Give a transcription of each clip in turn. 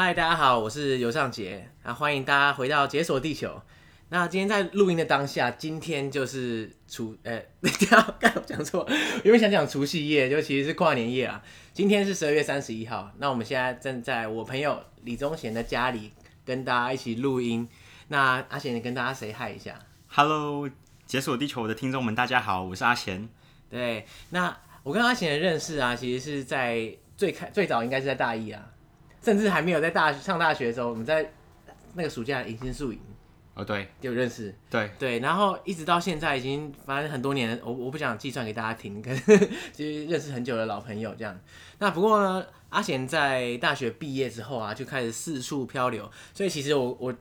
嗨，大家好，我是尤尚杰啊，欢迎大家回到解锁地球。那今天在录音的当下，今天就是除……呃、不要刚刚讲错，因为想讲除夕夜，就其实是跨年夜啊。今天是十二月三十一号，那我们现在正在我朋友李宗贤的家里跟大家一起录音。那阿贤，你跟大家 say hi 一下。Hello，解锁地球的听众们，大家好，我是阿贤。对，那我跟阿贤的认识啊，其实是在最开最早应该是在大一啊，甚至还没有在大上大学的时候，我们在那个暑假迎新宿营。哦，对，就认识，对对，然后一直到现在已经反正很多年，我我不想计算给大家听，可是其实认识很久的老朋友这样。那不过呢，阿贤在大学毕业之后啊，就开始四处漂流，所以其实我我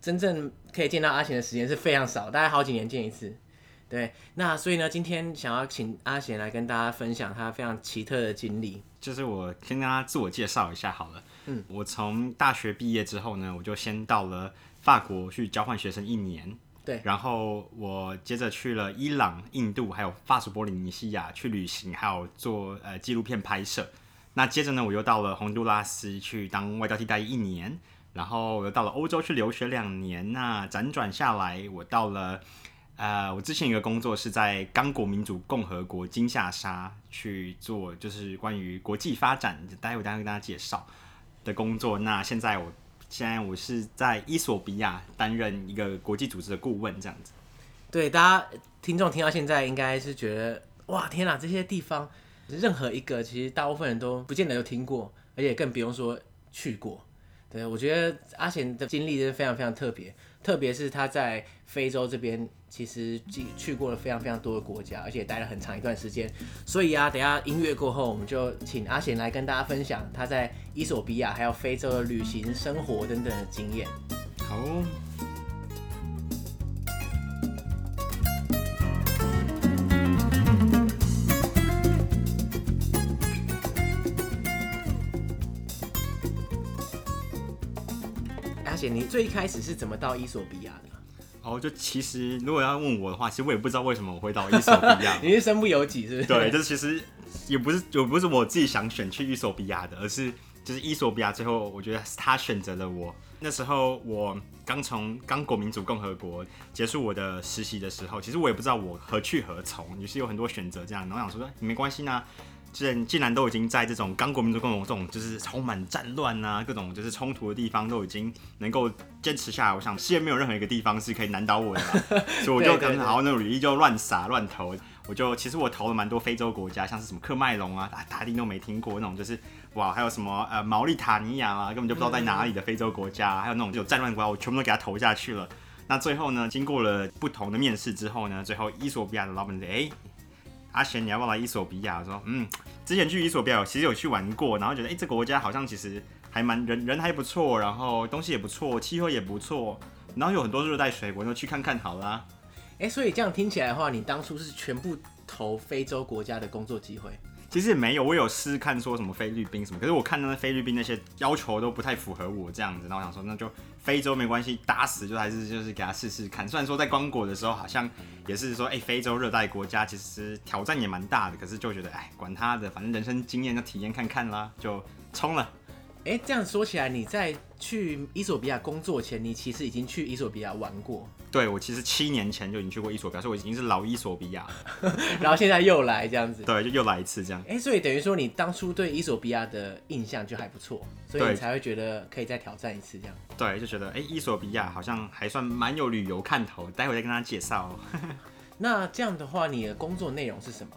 真正可以见到阿贤的时间是非常少，大概好几年见一次。对，那所以呢，今天想要请阿贤来跟大家分享他非常奇特的经历，就是我先跟他自我介绍一下好了。嗯，我从大学毕业之后呢，我就先到了。法国去交换学生一年，对，然后我接着去了伊朗、印度，还有法属波利尼西亚去旅行，还有做呃纪录片拍摄。那接着呢，我又到了洪都拉斯去当外交替代一年，然后我又到了欧洲去留学两年。那辗转下来，我到了呃，我之前一个工作是在刚果民主共和国金夏沙去做，就是关于国际发展，待会待会跟大家介绍的工作。那现在我。现在我是在伊索比亚担任一个国际组织的顾问，这样子。对，大家听众听到现在应该是觉得，哇，天哪，这些地方任何一个其实大部分人都不见得有听过，而且更不用说去过。对，我觉得阿贤的经历是非常非常特别，特别是他在非洲这边，其实去去过了非常非常多的国家，而且待了很长一段时间。所以啊，等下音乐过后，我们就请阿贤来跟大家分享他在伊索比亚还有非洲的旅行、生活等等的经验。好。姐，你最一开始是怎么到伊索比亚的？哦，就其实如果要问我的话，其实我也不知道为什么我会到伊索比亚。你是身不由己，是不是？对，就是其实也不是，也不是我自己想选去伊索比亚的，而是就是伊索比亚最后我觉得他选择了我。那时候我刚从刚果民主共和国结束我的实习的时候，其实我也不知道我何去何从，也是有很多选择这样。然后我想说，没关系呢。既然既然都已经在这种刚果民主共和国这种就是充满战乱啊，各种就是冲突的地方都已经能够坚持下来，我想世界没有任何一个地方是可以难倒我的，所以我就可能好好那种履历就乱撒乱投，我就其实我投了蛮多非洲国家，像是什么喀麦隆啊，大地都没听过那种，就是哇，还有什么呃毛利塔尼亚啊，根本就不知道在哪里的非洲国家，还有那种就有战乱国家，我全部都给他投下去了。那最后呢，经过了不同的面试之后呢，最后伊索比亚的老板说，哎、欸。阿贤，你要不要来伊索比亚？说，嗯，之前去伊索比亚，其实有去玩过，然后觉得，哎、这个国家好像其实还蛮人人还不错，然后东西也不错，气候也不错，然后有很多热带水果，就去看看好啦。哎、所以这样听起来的话，你当初是全部投非洲国家的工作机会？其实也没有，我有试看说什么菲律宾什么，可是我看那菲律宾那些要求都不太符合我这样子，然后我想说那就非洲没关系，打死就还是就是给他试试看。虽然说在光果的时候好像也是说，哎、非洲热带国家其实挑战也蛮大的，可是就觉得哎，管他的，反正人生经验就体验看看啦，就冲了。哎、这样说起来，你在去伊索比亚工作前，你其实已经去伊索比亚玩过。对，我其实七年前就已经去过伊索比亚，所以我已经是老伊索比亚了。然后现在又来这样子。对，就又来一次这样。哎、欸，所以等于说你当初对伊索比亚的印象就还不错，所以你才会觉得可以再挑战一次这样。对，就觉得哎，伊索比亚好像还算蛮有旅游看头，待会再跟大家介绍。那这样的话，你的工作内容是什么？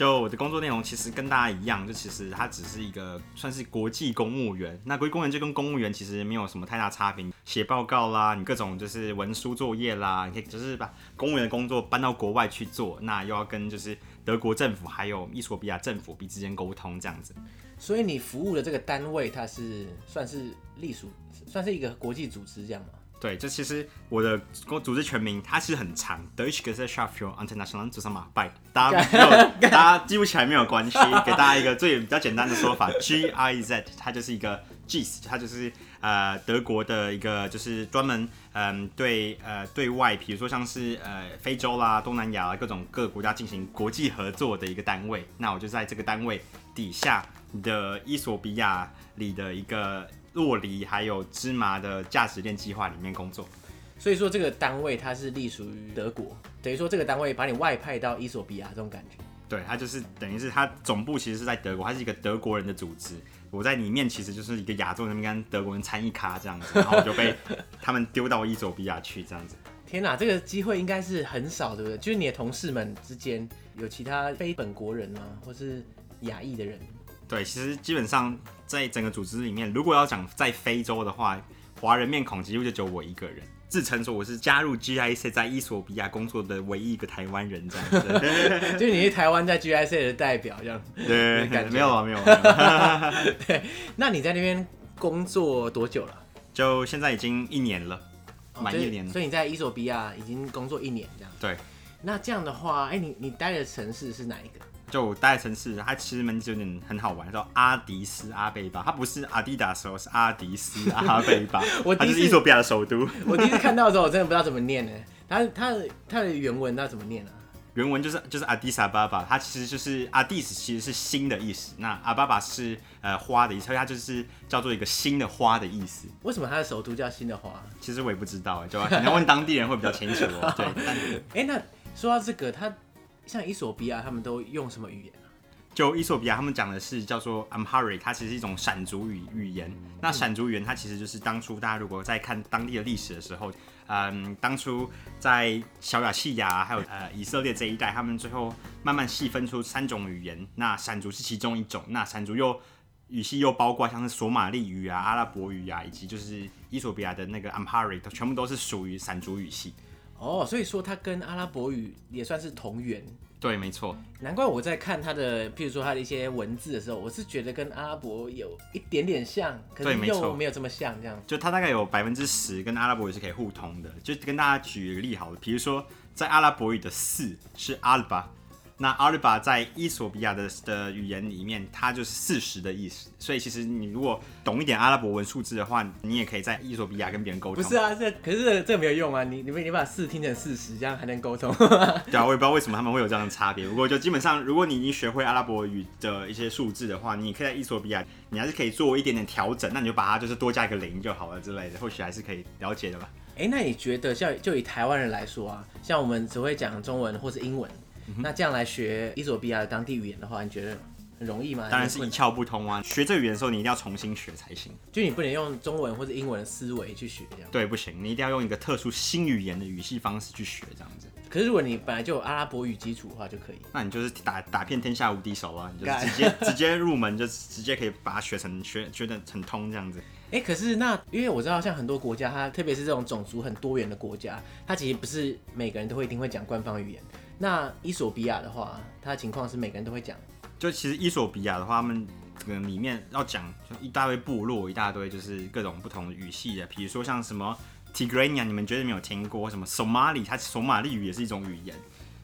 就我的工作内容其实跟大家一样，就其实它只是一个算是国际公务员。那国际公务员就跟公务员其实没有什么太大差别，写报告啦，你各种就是文书作业啦，你可以就是把公务员的工作搬到国外去做，那又要跟就是德国政府还有伊索比亚政府彼此间沟通这样子。所以你服务的这个单位，它是算是隶属，算是一个国际组织这样吗？对，这其实我的组织全名它是很长，Deutsche Gesellschaft für Internationale Zusammenarbeit，大家没有，大家记不起来没有关系，给大家一个最比较简单的说法，GIZ，它就是一个 GIZ，它就是呃德国的一个就是专门嗯、呃、对呃对外，比如说像是呃非洲啦、东南亚啦各种各个国家进行国际合作的一个单位。那我就在这个单位底下的伊索比亚里的一个酪梨还有芝麻的价值链计划里面工作。所以说这个单位它是隶属于德国，等于说这个单位把你外派到伊索比亚这种感觉。对，它就是等于是它总部其实是在德国，它是一个德国人的组织。我在里面其实就是一个亚洲人跟德国人参一咖这样子，然后我就被 他们丢到伊索比亚去这样子。天哪，这个机会应该是很少，对不对？就是你的同事们之间有其他非本国人吗？或是亚裔的人？对，其实基本上在整个组织里面，如果要讲在非洲的话，华人面孔几乎就只有我一个人。自称说我是加入 GIC 在伊索比亚工作的唯一一个台湾人，这样子。就你是台湾在 GIC 的代表，这样子。对，没有啊，没有啊。对，那你在那边工作多久了？就现在已经一年了，满、哦、一年了。所以你在伊索比亚已经工作一年，这样。对。那这样的话，哎、欸，你你待的城市是哪一个？就我待的城市，它其实名字有点很好玩，叫阿迪斯阿贝巴。它不是阿迪达斯，是阿迪斯阿贝巴。我它就是伊索比亚的首都。我第一次看到的时候，我真的不知道怎么念呢。它它的它的原文它怎么念啊？原文就是就是阿迪萨巴巴，它其实就是阿迪斯，其实是新的意思。那阿巴巴是呃花的意思，所以它就是叫做一个新的花的意思。为什么它的首都叫新的花？其实我也不知道，就可能 问当地人会比较清楚哦。对，但哎、欸，那说到这个，它。像伊索比亚，他们都用什么语言啊？就伊索比亚，他们讲的是叫做 Amharic，它其实是一种闪族语语言。那闪族语言，它其实就是当初大家如果在看当地的历史的时候，嗯，当初在小亚细亚还有呃以色列这一带，他们最后慢慢细分出三种语言。那闪族是其中一种，那闪族又语系又包括像是索马利语啊、阿拉伯语啊，以及就是伊索比亚的那个 Amharic，全部都是属于闪族语系。哦，所以说它跟阿拉伯语也算是同源。对，没错。难怪我在看它的，譬如说它的一些文字的时候，我是觉得跟阿拉伯有一点点像，可是又没有这么像，这样。就它大概有百分之十跟阿拉伯语是可以互通的。就跟大家举一个例好了，比如说在阿拉伯语的四是阿拉巴。那阿尔巴在伊索比亚的的语言里面，它就是四十的意思。所以其实你如果懂一点阿拉伯文数字的话，你也可以在伊索比亚跟别人沟通。不是啊，这可是这这没有用啊！你你你把四听成四十，这样还能沟通？对啊，我也不知道为什么他们会有这样的差别。不过就基本上，如果你已经学会阿拉伯语的一些数字的话，你可以在伊索比亚，你还是可以做一点点调整。那你就把它就是多加一个零就好了之类的，或许还是可以了解的吧。哎、欸，那你觉得像就以台湾人来说啊，像我们只会讲中文或是英文。那这样来学伊索比亚的当地语言的话，你觉得很容易吗？当然是一窍不通啊！学这个语言的时候，你一定要重新学才行。就你不能用中文或者英文的思维去学，这样。对，不行，你一定要用一个特殊新语言的语系方式去学，这样子。可是如果你本来就有阿拉伯语基础的话，就可以。那你就是打打遍天下无敌手啊！你就直接 直接入门，就直接可以把它学成学学得很通这样子。哎、欸，可是那因为我知道，像很多国家，它特别是这种种族很多元的国家，它其实不是每个人都会一定会讲官方语言。那伊索比亚的话，它的情况是每个人都会讲。就其实伊索比亚的话，他们可能里面要讲就一大堆部落，一大堆就是各种不同的语系的。比如说像什么 Tigrania，你们绝对没有听过；什么 Somali，它索马利语也是一种语言。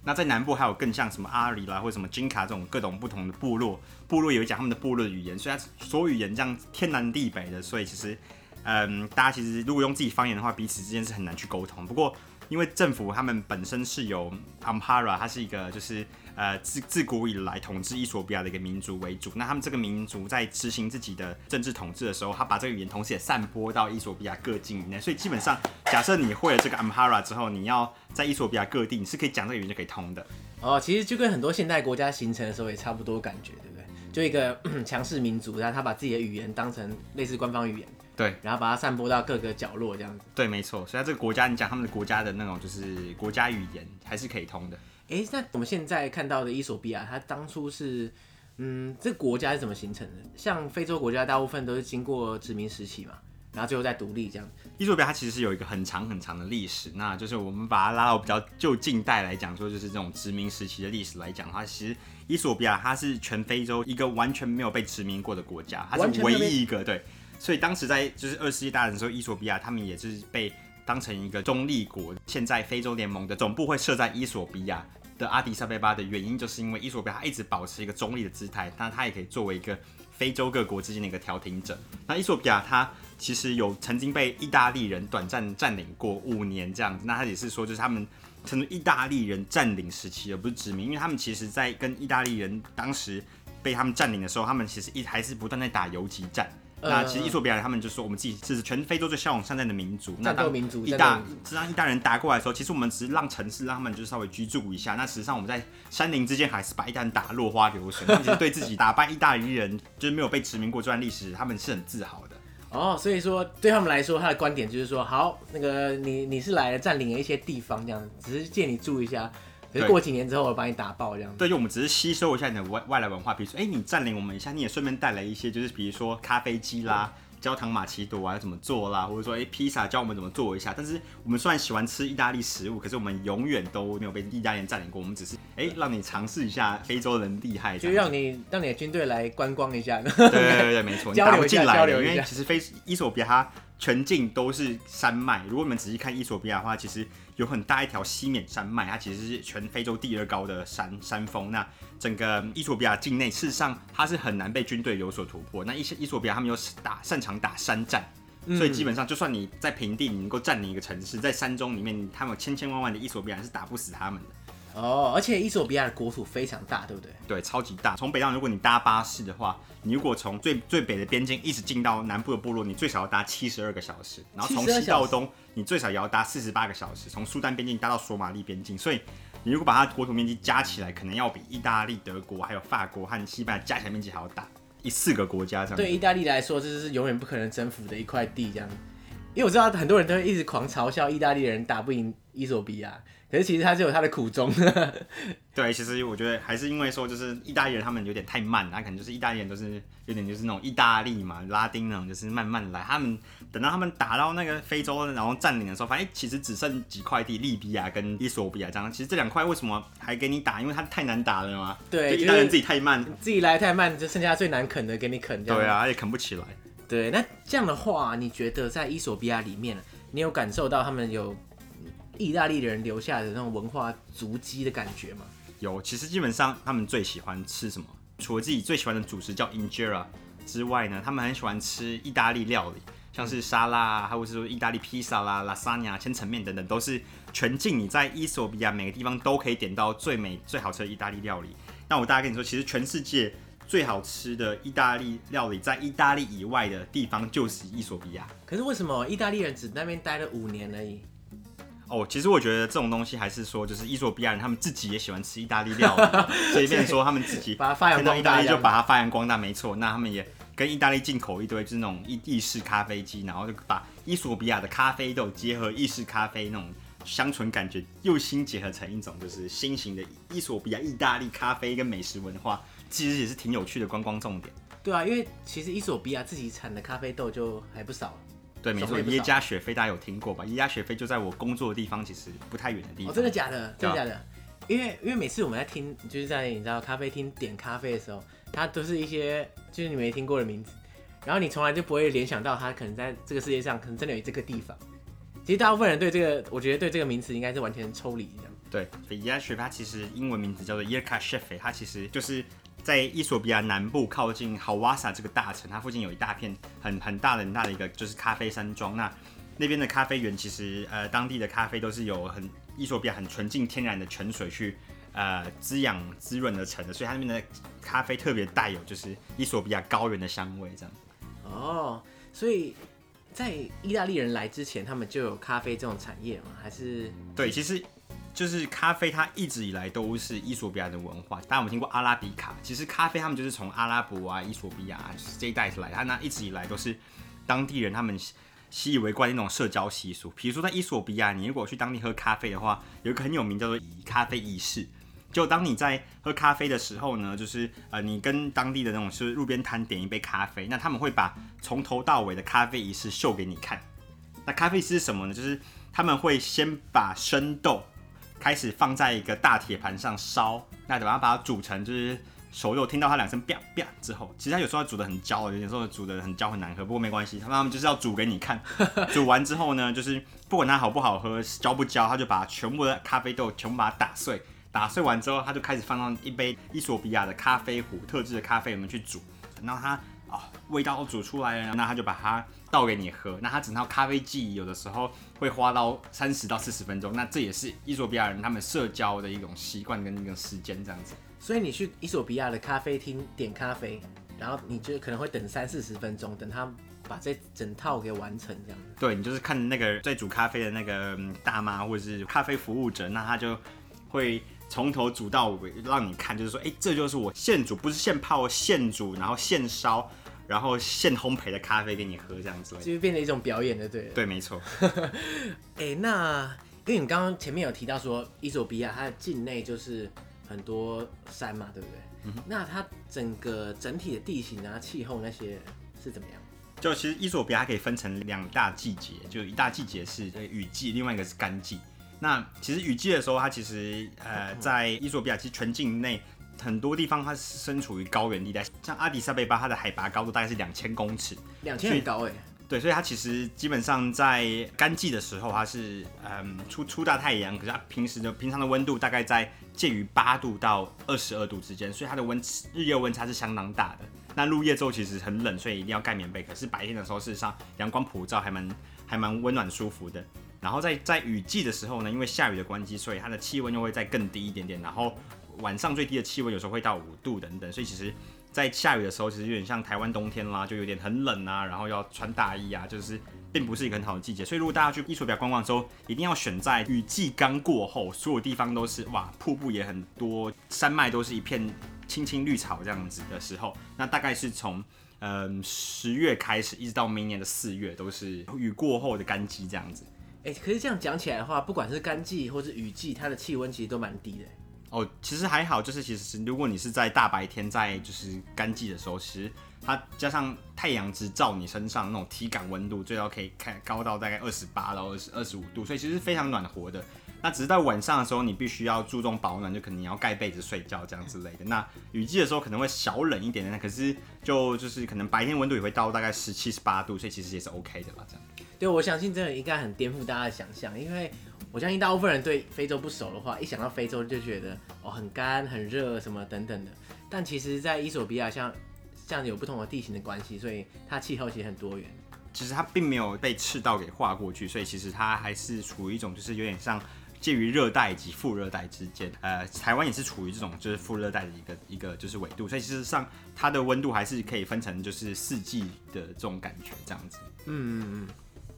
那在南部还有更像什么阿里啦，或者什么金卡这种各种不同的部落，部落也会讲他们的部落的语言。所以它所有语言这样天南地北的，所以其实嗯，大家其实如果用自己方言的话，彼此之间是很难去沟通。不过因为政府他们本身是由 Amhara，它是一个就是呃自自古以来统治伊索比亚的一个民族为主。那他们这个民族在执行自己的政治统治的时候，他把这个语言同时也散播到伊索比亚各境以内。所以基本上，假设你会了这个 Amhara 之后，你要在伊索比亚各地，你是可以讲这个语言就可以通的。哦，其实就跟很多现代国家形成的时候也差不多感觉，对不对？就一个 强势民族，然后他把自己的语言当成类似官方语言。对，然后把它散播到各个角落，这样子。对，没错。所以在这个国家，你讲他们的国家的那种就是国家语言，还是可以通的。哎，那我们现在看到的伊索比亚，它当初是，嗯，这个国家是怎么形成的？像非洲国家，大部分都是经过殖民时期嘛，然后最后再独立这样。伊索比亚它其实是有一个很长很长的历史，那就是我们把它拉到比较就近代来讲，说就是这种殖民时期的历史来讲的话，其实伊索比亚它是全非洲一个完全没有被殖民过的国家，它是唯一一个对。所以当时在就是二世纪大战的时候，伊索比亚他们也是被当成一个中立国。现在非洲联盟的总部会设在伊索比亚的阿迪萨贝巴的原因，就是因为伊索比亚它一直保持一个中立的姿态，但它也可以作为一个非洲各国之间的一个调停者。那伊索比亚它其实有曾经被意大利人短暂占领过五年这样子，那他也是说就是他们成为意大利人占领时期，而不是殖民，因为他们其实在跟意大利人当时。被他们占领的时候，他们其实一还是不断在打游击战。呃、那其实伊索比亚人他们就说，我们自己是全非洲最骁勇善战的民族。那当民族。一大让一大人打过来的时候，其实我们只是让城市让他们就是稍微居住一下。那实际上我们在山林之间还是把一大打落花流水。其实对自己打败意大利人就是没有被殖民过这段历史，他们是很自豪的。哦，所以说对他们来说，他的观点就是说，好，那个你你是来了占领了一些地方，这样只是借你住一下。可是过几年之后，我把你打爆这样。对，就我们只是吸收一下你的外外来文化，比如说，哎、欸，你占领我们一下，你也顺便带来一些，就是比如说咖啡机啦。嗯焦糖玛奇朵啊，怎么做啦？或者说，哎、欸，披萨教我们怎么做一下。但是我们虽然喜欢吃意大利食物，可是我们永远都没有被意大利人占领过。我们只是哎、欸，让你尝试一下非洲人厉害，就让你让你的军队来观光一下。对对对对，没错，你打不进来，因为其实非伊索比亚它全境都是山脉。如果你们仔细看伊索比亚的话，其实。有很大一条西缅山脉，它其实是全非洲第二高的山山峰。那整个伊索比亚境内，事实上它是很难被军队有所突破。那伊伊索比亚他们又打擅长打山战，所以基本上就算你在平地，你能够占领一个城市，在山中里面，他们有千千万万的伊索比亚是打不死他们的。哦，而且伊索比亚的国土非常大，对不对？对，超级大。从北到南，如果你搭巴士的话，你如果从最最北的边境一直进到南部的部落，你最少要搭七十二个小时。然后从西到东，你最少也要搭四十八个小时。从苏丹边境搭到索马利边境，所以你如果把它国土面积加起来，可能要比意大利、德国还有法国和西班牙加起来面积还要大一四个国家这样。对意大利来说，这是永远不可能征服的一块地，这样。因为我知道很多人都会一直狂嘲笑意大利人打不赢伊索比亚。可是其实他是有他的苦衷。对，其实我觉得还是因为说，就是意大利人他们有点太慢，他可能就是意大利人都是有点就是那种意大利嘛，拉丁那种，就是慢慢来。他们等到他们打到那个非洲，然后占领的时候，发现其实只剩几块地，利比亚跟伊索比亚这样。其实这两块为什么还给你打？因为它太难打了嘛。对，意大利人自己太慢，自己来太慢，就剩下最难啃的给你啃。对啊，也啃不起来。对，那这样的话，你觉得在伊索比亚里面，你有感受到他们有？意大利人留下的那种文化足迹的感觉吗？有，其实基本上他们最喜欢吃什么？除了自己最喜欢的主食叫 injera 之外呢，他们很喜欢吃意大利料理，像是沙拉，还有是说意大利披萨啦、拉萨尼亚、千层面等等，都是全境你在伊索比亚每个地方都可以点到最美最好吃的意大利料理。那我大概跟你说，其实全世界最好吃的意大利料理，在意大利以外的地方就是伊索比亚。可是为什么意大利人只在那边待了五年而已？哦，其实我觉得这种东西还是说，就是伊索比亚人他们自己也喜欢吃意大利料理，所以变成说他们自己把它发扬光大，意大利就把它发扬光大，没错。那他们也跟意大利进口一堆就是那种意意式咖啡机，然后就把伊索比亚的咖啡豆结合意式咖啡那种香醇感觉，又新结合成一种就是新型的伊索比亚意大利咖啡跟美食文化，其实也是挺有趣的观光重点。对啊，因为其实伊索比亚自己产的咖啡豆就还不少。对，没错，耶加雪菲大家有听过吧？耶加雪菲就在我工作的地方，其实不太远的地方。哦，真的假的？真的假的？因为因为每次我们在听，就是在你知道咖啡厅点咖啡的时候，它都是一些就是你没听过的名字，然后你从来就不会联想到它可能在这个世界上可能真的有这个地方。其实大部分人对这个，我觉得对这个名词应该是完全抽离这样。对，耶加雪菲它其实英文名字叫做耶卡雪菲，它其实就是。在伊索比亚南部靠近豪瓦萨这个大城，它附近有一大片很很大的很大的一个就是咖啡山庄。那那边的咖啡园其实呃当地的咖啡都是有很伊索比亚很纯净天然的泉水去呃滋养滋润而成的，所以它那边的咖啡特别带有就是伊索比亚高原的香味这样。哦，所以在意大利人来之前，他们就有咖啡这种产业吗？还是？对，其实。就是咖啡，它一直以来都是伊索比亚的文化。当然，我们听过阿拉比卡，其实咖啡他们就是从阿拉伯啊、伊索比亚这一带来，它那一直以来都是当地人他们习以为惯的那种社交习俗。比如说在伊索比亚，你如果去当地喝咖啡的话，有一个很有名叫做咖啡仪式。就当你在喝咖啡的时候呢，就是呃，你跟当地的那种是路边摊点一杯咖啡，那他们会把从头到尾的咖啡仪式秀给你看。那咖啡是什么呢？就是他们会先把生豆。开始放在一个大铁盘上烧，那等它把它煮成就是熟肉，听到它两声啪啪之后，其实它有时候煮的很焦，有时候煮的很焦很难喝，不过没关系，他们就是要煮给你看。煮完之后呢，就是不管它好不好喝，焦不焦，他就把全部的咖啡豆全部把它打碎，打碎完之后，他就开始放到一杯伊索比亚的咖啡壶，特制的咖啡里面去煮，等到它啊、哦、味道煮出来了，那他就把它。倒给你喝，那他整套咖啡机有的时候会花到三十到四十分钟，那这也是伊索比亚人他们社交的一种习惯跟一种时间这样子。所以你去伊索比亚的咖啡厅点咖啡，然后你就可能会等三四十分钟，等他把这整套给完成这样。对，你就是看那个在煮咖啡的那个大妈或者是咖啡服务者，那他就会从头煮到尾，让你看，就是说，哎，这就是我现煮，不是现泡，现煮，然后现烧，然后现烘焙的咖啡给你喝这样子，就是变成一种表演的，对。对，没错。哎，那因为你刚刚前面有提到说，伊索比亚它的境内就是很多山嘛，对不对？嗯、那它整个整体的地形啊、气候那些是怎么样？就其实伊索比亚可以分成两大季节，就一大季节是雨季，另外一个是干季。那其实雨季的时候，它其实呃在伊索比亚其实全境内很多地方它是身处于高原地带，像阿迪萨贝巴，它的海拔高度大概是两千公尺，两千很高哎。对，所以它其实基本上在干季的时候，它是嗯出出大太阳，可是它平时的平常的温度大概在介于八度到二十二度之间，所以它的温日夜温差是相当大的。那入夜之后其实很冷，所以一定要盖棉被。可是白天的时候，事实上阳光普照还蛮还蛮温暖舒服的。然后在在雨季的时候呢，因为下雨的关系，所以它的气温又会再更低一点点。然后晚上最低的气温有时候会到五度等等，所以其实。在下雨的时候，其实有点像台湾冬天啦，就有点很冷啊，然后要穿大衣啊，就是并不是一个很好的季节。所以如果大家去伊索比亚观光的时候，一定要选在雨季刚过后，所有地方都是哇，瀑布也很多，山脉都是一片青青绿草这样子的时候，那大概是从嗯十月开始，一直到明年的四月，都是雨过后的干季这样子。哎、可是这样讲起来的话，不管是干季或是雨季，它的气温其实都蛮低的。哦，其实还好，就是其实是如果你是在大白天，在就是干季的时候，其实它加上太阳直照你身上那种体感温度，最高可以看高到大概二十八到二十二十五度，所以其实非常暖和的。那只是在晚上的时候，你必须要注重保暖，就可能你要盖被子睡觉这样之类的。那雨季的时候可能会小冷一点点，可是就就是可能白天温度也会到大概十七十八度，所以其实也是 OK 的吧。这样。对，我相信这个应该很颠覆大家的想象，因为。我相信大部分人对非洲不熟的话，一想到非洲就觉得哦很干、很热什么等等的。但其实，在伊索比亚像像有不同的地形的关系，所以它气候其实很多元。其实它并没有被赤道给划过去，所以其实它还是处于一种就是有点像介于热带以及副热带之间。呃，台湾也是处于这种就是副热带的一个一个就是纬度，所以其实上它的温度还是可以分成就是四季的这种感觉这样子。嗯嗯嗯。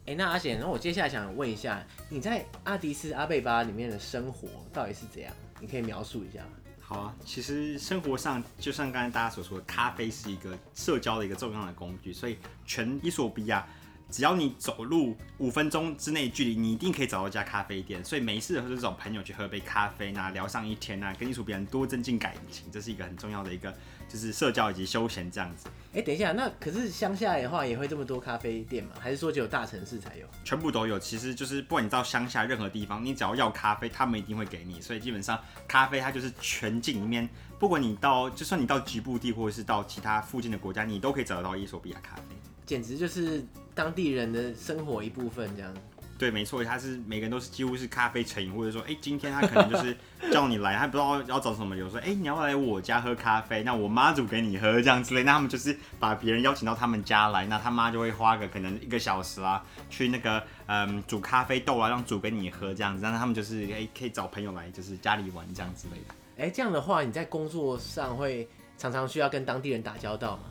哎、欸，那阿贤，那我接下来想问一下，你在阿迪斯阿贝巴里面的生活到底是怎样？你可以描述一下吗？好啊，其实生活上就像刚才大家所说的，咖啡是一个社交的一个重要的工具，所以全伊索比亚，只要你走路五分钟之内距离，你一定可以找到一家咖啡店。所以没事的时候就找朋友去喝杯咖啡，那聊上一天啊，跟艺术别人多增进感情，这是一个很重要的一个。就是社交以及休闲这样子。哎、欸，等一下，那可是乡下的话也会这么多咖啡店吗？还是说只有大城市才有？全部都有。其实就是不管你到乡下任何地方，你只要要咖啡，他们一定会给你。所以基本上咖啡它就是全境里面，不管你到，就算你到局部地或者是到其他附近的国家，你都可以找得到伊索比亚咖啡。简直就是当地人的生活一部分这样。对，没错，他是每个人都是几乎是咖啡成瘾，或者说，哎，今天他可能就是叫你来，他不知道要找什么理由，说，哎，你要来我家喝咖啡，那我妈煮给你喝这样之类，那他们就是把别人邀请到他们家来，那他妈就会花个可能一个小时啊，去那个嗯煮咖啡豆啊，让煮给你喝这样子，让他们就是哎可以找朋友来就是家里玩这样之类的。哎，这样的话你在工作上会常常需要跟当地人打交道吗？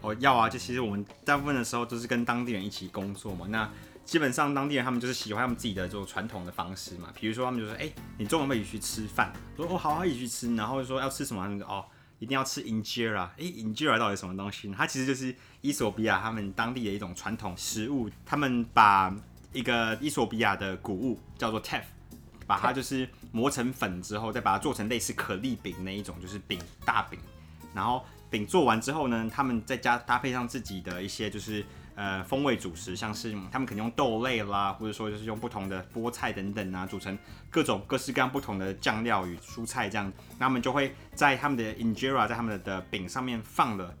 哦，要啊，就其实我们大部分的时候都是跟当地人一起工作嘛，那。基本上当地人他们就是喜欢他们自己的这种传统的方式嘛，比如说他们就说，哎、你中午可以去吃饭，说哦好，好一起去吃，然后说要吃什么，他们说哦一定要吃 injera，哎、injera 到底什么东西呢？它其实就是伊索比亚他们当地的一种传统食物，他们把一个伊索比亚的谷物叫做 teff，把它就是磨成粉之后，再把它做成类似可丽饼那一种就是饼大饼，然后饼做完之后呢，他们再加搭配上自己的一些就是。呃，风味主食像是他们可能用豆类啦，或者说就是用不同的菠菜等等啊，组成各种各式各样不同的酱料与蔬菜这样，那他们就会在他们的 injera 在他们的饼上面放了，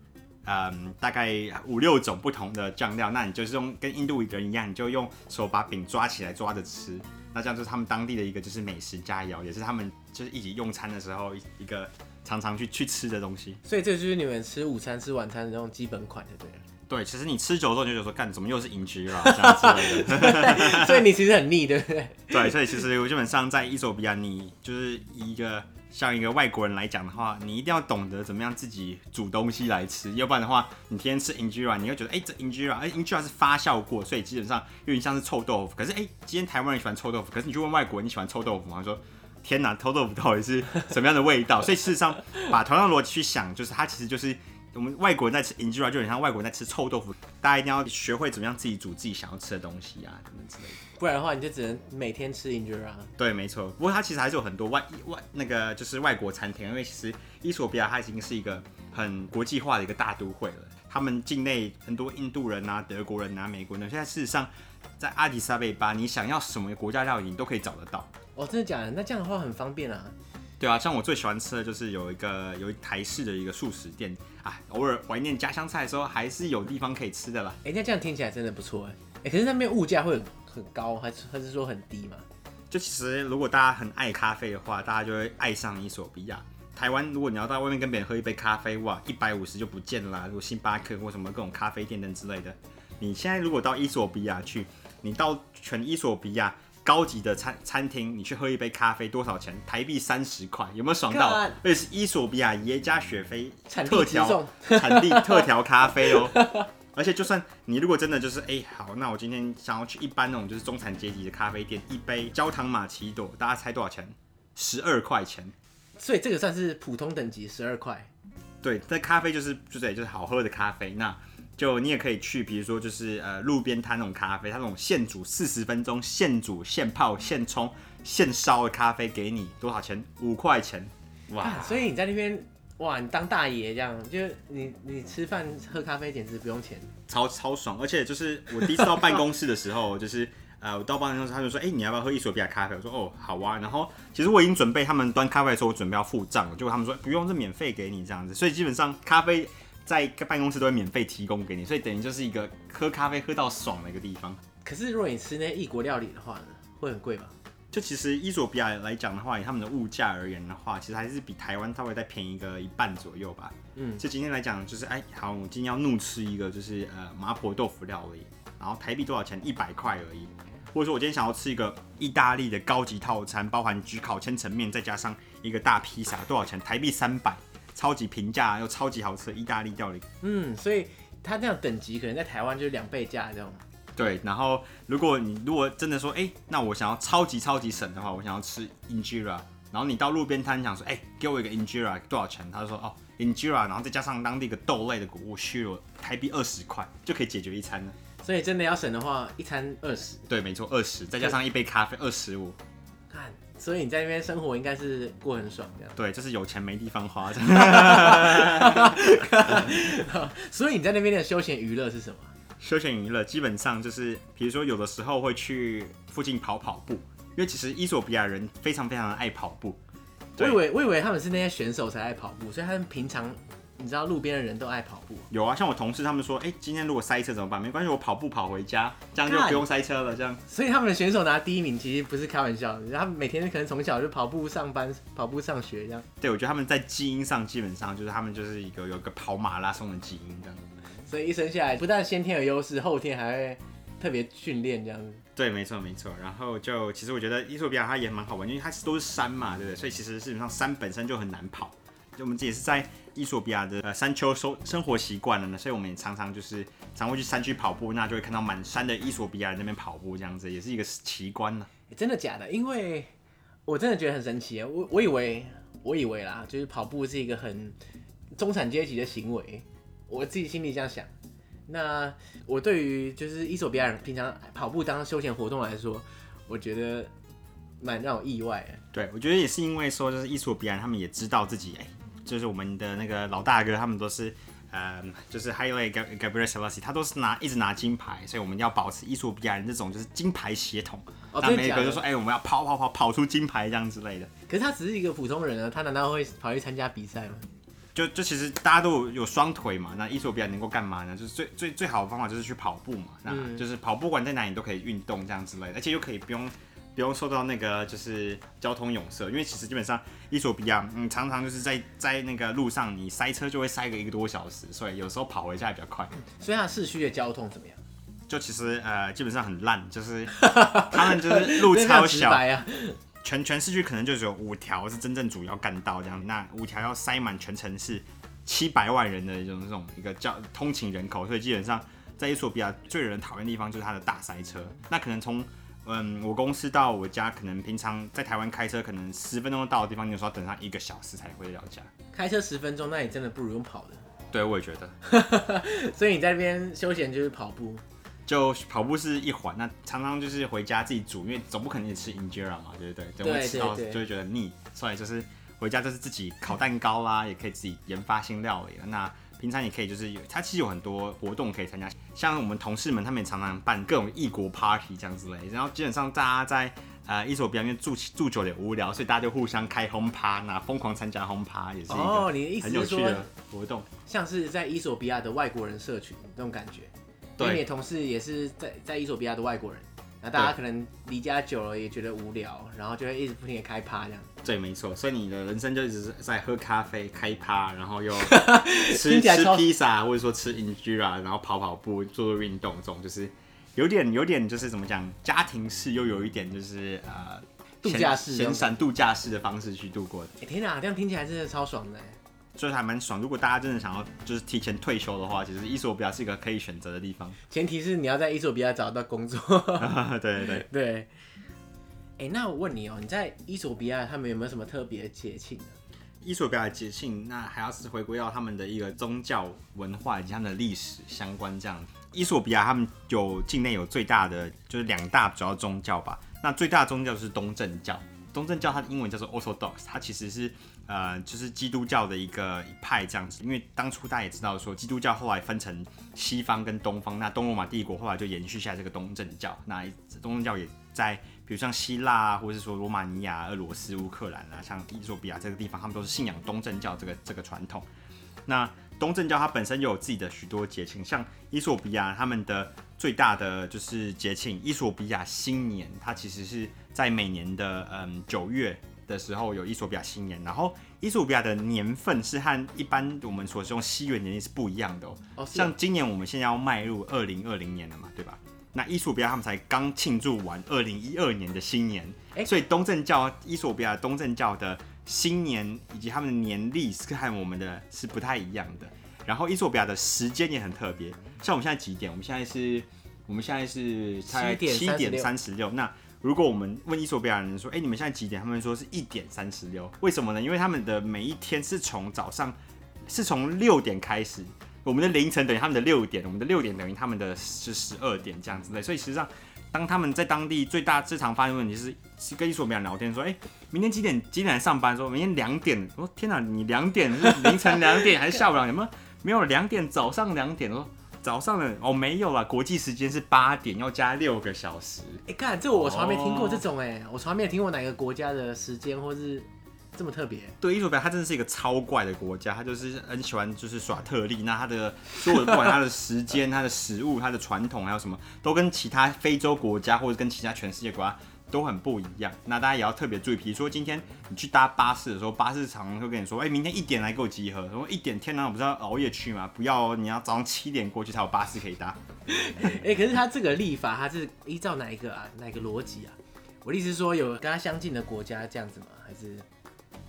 嗯，大概五六种不同的酱料。那你就是用跟印度人一样，你就用手把饼抓起来抓着吃。那这样就是他们当地的一个就是美食佳肴，也是他们就是一起用餐的时候一个常常去去吃的东西。所以这就是你们吃午餐、吃晚餐的那种基本款，对不对？对，其实你吃久之后你就觉得说，干怎么又是 injera 这样之类的，所以你其实很腻，对不对？对，所以其实我基本上在伊索比亚，你就是一个像一个外国人来讲的话，你一定要懂得怎么样自己煮东西来吃，要不然的话，你天天吃 injera，你会觉得哎、欸，这 injera，哎，injera 是发酵过，所以基本上有点像是臭豆腐。可是哎、欸，今天台湾人喜欢臭豆腐，可是你去问外国人你喜欢臭豆腐吗？他说天哪，臭豆腐到底是什么样的味道？所以事实上，把同样的逻辑去想，就是它其实就是。我们外国人在吃 injera 就很像外国人在吃臭豆腐。大家一定要学会怎么样自己煮自己想要吃的东西啊，等等之类的。不然的话，你就只能每天吃 injera。对，没错。不过它其实还是有很多外外那个就是外国餐厅，因为其实伊索比亚它已经是一个很国际化的一个大都会了。他们境内很多印度人啊、德国人啊、美国人，现在事实上在阿迪萨贝巴，你想要什么国家料理，你都可以找得到。哦，真的假的？那这样的话很方便啊。对啊，像我最喜欢吃的就是有一个有一台式的一个素食店啊，偶尔怀念家乡菜的时候，还是有地方可以吃的啦。哎，那这样听起来真的不错哎。哎，可是那边物价会很很高，还是还是说很低嘛？就其实如果大家很爱咖啡的话，大家就会爱上伊索比亚。台湾如果你要到外面跟别人喝一杯咖啡，哇，一百五十就不见了啦。如果星巴克或什么各种咖啡店等之类的，你现在如果到伊索比亚去，你到全伊索比亚。高级的餐餐厅，你去喝一杯咖啡多少钱？台币三十块，有没有爽到？而且是伊索比亚耶加雪菲特调产地特调咖啡哦。而且就算你如果真的就是哎、欸、好，那我今天想要去一般那种就是中产阶级的咖啡店，一杯焦糖玛奇朵，大家猜多少钱？十二块钱。所以这个算是普通等级，十二块。对，这咖啡就是就对，就是好喝的咖啡。那。就你也可以去，比如说就是呃路边摊那种咖啡，它那种现煮四十分钟，现煮现泡现冲现烧的咖啡给你多少钱？五块钱，哇、啊！所以你在那边哇，你当大爷这样，就你你吃饭喝咖啡简直不用钱，超超爽！而且就是我第一次到办公室的时候，就是呃我到办公室他就说，哎、欸、你要不要喝衣索比亚咖啡？我说哦好啊。然后其实我已经准备他们端咖啡的时候，我准备要付账了，结果他们说不用，是免费给你这样子。所以基本上咖啡。在办公室都会免费提供给你，所以等于就是一个喝咖啡喝到爽的一个地方。可是如果你吃那些异国料理的话呢，会很贵吗？就其实伊索比亚来讲的话，以他们的物价而言的话，其实还是比台湾稍微再便宜个一半左右吧。嗯，就今天来讲，就是哎，好，我今天要怒吃一个，就是呃麻婆豆腐料理，然后台币多少钱？一百块而已。或者说我今天想要吃一个意大利的高级套餐，包含焗烤千层面，再加上一个大披萨，多少钱？台币三百。超级平价又超级好吃的意大利料理，嗯，所以它这样等级可能在台湾就是两倍价这种。对，然后如果你如果真的说，哎、欸，那我想要超级超级省的话，我想要吃 injera，然后你到路边摊想说，哎、欸，给我一个 injera 多少钱？他就说，哦，injera，然后再加上当地一个豆类的谷物，需要台币二十块就可以解决一餐了。所以真的要省的话，一餐二十。对，没错，二十，再加上一杯咖啡，二十五。看。所以你在那边生活应该是过很爽这样。对，就是有钱没地方花。所以你在那边的休闲娱乐是什么？休闲娱乐基本上就是，比如说有的时候会去附近跑跑步，因为其实伊索比亚人非常非常的爱跑步。我以为我以为他们是那些选手才爱跑步，所以他们平常。你知道路边的人都爱跑步？有啊，像我同事他们说，哎、欸，今天如果塞车怎么办？没关系，我跑步跑回家，这样就 不用塞车了。这样，所以他们的选手拿第一名其实不是开玩笑的，他们每天可能从小就跑步上班、跑步上学这样。对，我觉得他们在基因上基本上就是他们就是一个有一个跑马拉松的基因这样。所以一生下来不但先天有优势，后天还会特别训练这样子。对，没错没错。然后就其实我觉得伊索比亚它也蛮好玩，因为它都是山嘛，对不对？所以其实基本上山本身就很难跑。就我们也是在。伊索比亚的呃山丘生生活习惯了呢，所以我们也常常就是常会去山区跑步，那就会看到满山的伊索比亚人那边跑步，这样子也是一个奇观呢、欸。真的假的？因为我真的觉得很神奇啊！我我以为我以为啦，就是跑步是一个很中产阶级的行为，我自己心里这样想。那我对于就是伊索比亚人平常跑步当休闲活动来说，我觉得蛮让我意外的。对，我觉得也是因为说就是伊索比亚人他们也知道自己哎。欸就是我们的那个老大哥，他们都是，呃，就是 Haile Gabriel Selassie，他都是拿一直拿金牌，所以我们要保持衣索比亚人这种就是金牌血统。那、哦、每个人就说，哎、欸，我们要跑跑跑跑出金牌这样之类的。可是他只是一个普通人啊，他难道会跑去参加比赛吗？就就其实大家都有双腿嘛，那衣索比亚能够干嘛呢？就是最最最好的方法就是去跑步嘛，那就是跑步，不管在哪里都可以运动这样之类的，而且又可以不用。不用受到那个就是交通拥塞，因为其实基本上伊索比亚，嗯，常常就是在在那个路上，你塞车就会塞个一个多小时，所以有时候跑回家也比较快。所以它市区的交通怎么样？就其实呃基本上很烂，就是他们就是路超小，全全市区可能就只有五条是真正主要干道这样，那五条要塞满全城市七百万人的这种这种一个叫通勤人口，所以基本上在伊索比亚最惹人讨厌的地方就是它的大塞车。那可能从嗯我公司到我家，可能平常在台湾开车可能十分钟到的地方，你有时候要等上一个小时才回得了家。开车十分钟，那你真的不如用跑的。对，我也觉得。所以你在那边休闲就是跑步。就跑步是一环，那常常就是回家自己煮，因为总不可能也吃 injera 嘛，对不对？等会吃到就会觉得腻，所以就是回家就是自己烤蛋糕啦，也可以自己研发新料理了。那平常也可以就是有，它其实有很多活动可以参加，像我们同事们他们也常常办各种异国 party 这样之类。然后基本上大家在呃衣索比亚因为住住久了也无聊，所以大家就互相开轰趴，那疯狂参加轰趴也是一个很有趣的活动，像是在伊索比亚的外国人社群那种感觉。因为你的同事也是在在伊索比亚的外国人，那大家可能离家久了也觉得无聊，然后就会一直不停的开趴这样。对，没错。所以你的人生就一直在喝咖啡、开趴，然后又 吃吃披萨，或者说吃 injera，然后跑跑步、做做运动，这种就是有点有点就是怎么讲，家庭式又有一点就是呃度假式、闲散度假式的方式去度过的。天哪，这样听起来真的超爽的。所以还蛮爽。如果大家真的想要就是提前退休的话，其实伊索比亚是一个可以选择的地方。前提是你要在伊索比亚找到工作。对对对对。哎、那我问你哦、你在伊索比亚他们有没有什么特别的节庆呢？伊索比亚的节庆，那还要是回归到他们的一个宗教文化以及他们的历史相关这样。伊索比亚他们有境内有最大的就是两大主要宗教吧。那最大的宗教是东正教。东正教它的英文叫做 Orthodox，它其实是呃就是基督教的一个一派这样子。因为当初大家也知道说，基督教后来分成西方跟东方，那东罗马帝国后来就延续下这个东正教。那东正教也在比如像希腊啊，或者是说罗马尼亚、俄罗斯、乌克兰啊，像伊索比亚这个地方，他们都是信仰东正教这个这个传统。那东正教它本身又有自己的许多节庆，像伊索比亚他们的最大的就是节庆伊索比亚新年，它其实是。在每年的嗯九月的时候有伊索比亚新年，然后伊索比亚的年份是和一般我们所用西元年历是不一样的哦。哦，像今年我们现在要迈入二零二零年了嘛，对吧？那伊索比亚他们才刚庆祝完二零一二年的新年，欸，所以东正教伊索比亚东正教的新年以及他们的年历是和我们的是不太一样的。然后伊索比亚的时间也很特别，像我们现在几点？我们现在是，我们现在是才七点三十六。那如果我们问伊索比亚人说：“哎、欸，你们现在几点？”他们说是一点三十六。为什么呢？因为他们的每一天是从早上，是从六点开始。我们的凌晨等于他们的六点，我们的六点等于他们的是十二点这样子的。所以实际上，当他们在当地最大最常发生问题是，是跟衣索比亚聊天说：“哎、明天几点几点来上班？”说明天两点。我说：“天哪，你两点是凌晨两点还是下午两点？吗没有？两点，早上两点。”说。早上的哦，没有啦，国际时间是八点，要加六个小时。哎、欸，干，这我从来没听过这种哎、我从来没有听过哪个国家的时间或是这么特别。对，伊索比亚它真的是一个超怪的国家，它就是很喜欢就是耍特例。那它的所有的不管它的时间、它的食物、它的传统，还有什么，都跟其他非洲国家或者跟其他全世界国家。都很不一样，那大家也要特别注意。比如说今天你去搭巴士的时候，巴士常常会跟你说：“哎、欸，明天一点来给我集合。”说一点天哪，我不是要熬夜去吗？不要，你要早上七点过去才有巴士可以搭。哎、欸，可是它这个立法，它是依照哪一个啊？哪个逻辑啊？我的意思是说，有跟它相近的国家这样子吗？还是？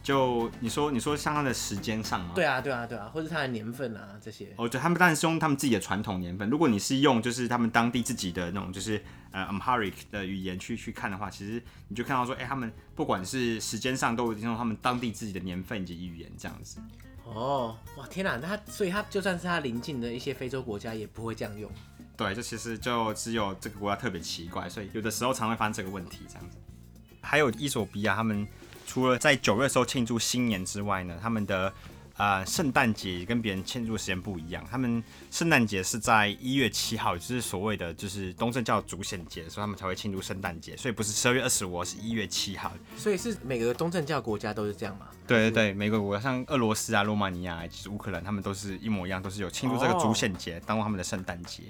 就你说，你说像他的时间上吗？对啊，对啊，对啊，或者他的年份啊这些。哦，对，他们当然是用他们自己的传统年份。如果你是用就是他们当地自己的那种就是呃 Amharic 的语言去去看的话，其实你就看到说，哎、欸，他们不管是时间上都有用他们当地自己的年份以及语言这样子。哦，哇，天哪，那他所以他就算是他邻近的一些非洲国家也不会这样用。对，这其实就只有这个国家特别奇怪，所以有的时候常会发生这个问题这样子。还有伊索比亚他们。除了在九月的时候庆祝新年之外呢，他们的呃圣诞节跟别人庆祝时间不一样。他们圣诞节是在一月七号，就是所谓的就是东正教主显节，所以他们才会庆祝圣诞节。所以不是十二月二十五，是一月七号。所以是每个东正教国家都是这样吗？对对对，每个国家像俄罗斯啊、罗马尼亚、就是乌克兰，他们都是一模一样，都是有庆祝这个主显节当做他们的圣诞节。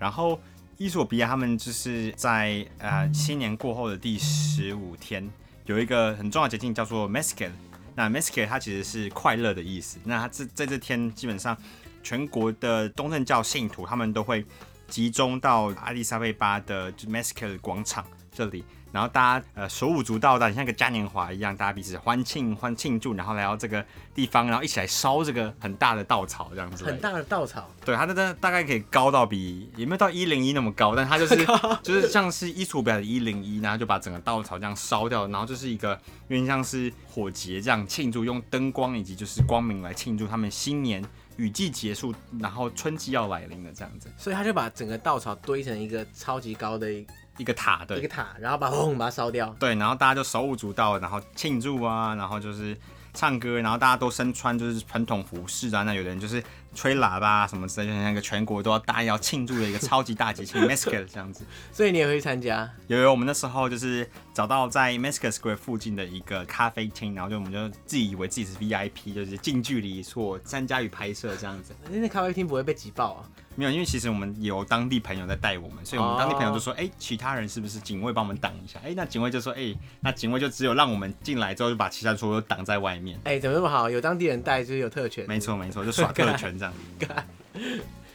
然后伊索比亚他们就是在呃新年过后的第十五天。有一个很重要的节庆叫做 m e s c a l 那 m e s c a l 它其实是快乐的意思。那它这在这天基本上全国的东正教信徒他们都会集中到阿迪萨贝巴的 m e s c a l 广场这里。然后大家呃手舞足蹈的，像一个嘉年华一样，大家彼此欢庆欢庆祝，然后来到这个地方，然后一起来烧这个很大的稻草，这样子。很大的稻草。对，它的大概可以高到比也没有到一零一那么高，但它就是 就是像是衣索比亚的一零一，然后就把整个稻草这样烧掉，然后就是一个有点像是火节这样庆祝，用灯光以及就是光明来庆祝他们新年雨季结束，然后春季要来临的这样子。所以他就把整个稻草堆成一个超级高的一。个塔，对，一个塔，然后把轰把它烧掉，对，然后大家就手舞足蹈，然后庆祝啊，然后就是唱歌，然后大家都身穿就是传统服饰啊，那有的人就是。吹喇叭啊什么之类，就像一个全国都要大要庆祝的一个超级大节庆 Mesquite 这样子。所以你也会参加？有有，我们那时候就是找到在 Mesquite Square 附近的一个咖啡厅，然后就我们就自己以为自己是 VIP，就是近距离做参加与拍摄这样子。那咖啡厅不会被挤爆啊？没有，因为其实我们有当地朋友在带我们，所以我们当地朋友就说：“哎、其他人是不是警卫帮我们挡一下？”哎、欸，那警卫就说：“哎、欸，那警卫就只有让我们进来之后，就把其他所有挡在外面。”哎，怎么那么好？有当地人带就是有特权。没错没错，就耍 特权这样子。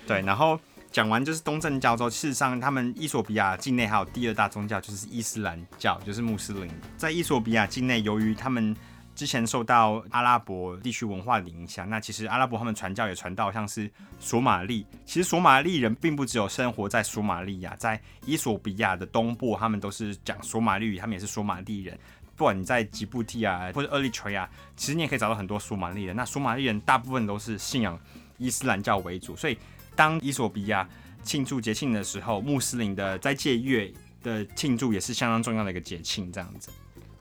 对，然后讲完就是东正教之后，事实上他们伊索比亚境内还有第二大宗教，就是伊斯兰教，就是穆斯林。在伊索比亚境内，由于他们之前受到阿拉伯地区文化的影响，那其实阿拉伯他们传教也传到像是索马利。其实索马利人并不只有生活在索马利亚，在伊索比亚的东部，他们都是讲索马利语，他们也是索马利人。不管你在吉布提啊，或者厄立垂啊，其实你也可以找到很多索马利人。那索马利人大部分都是信仰伊斯兰教为主，所以当伊索比亚庆祝节庆的时候，穆斯林的斋戒月的庆祝也是相当重要的一个节庆，这样子。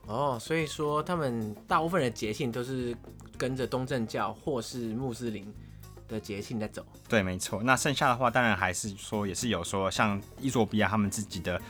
哦，所以说他们大部分的节庆都是跟着东正教或是穆斯林的节庆在走。对，没错。那剩下的话，当然还是说也是有说像伊索比亚他们自己的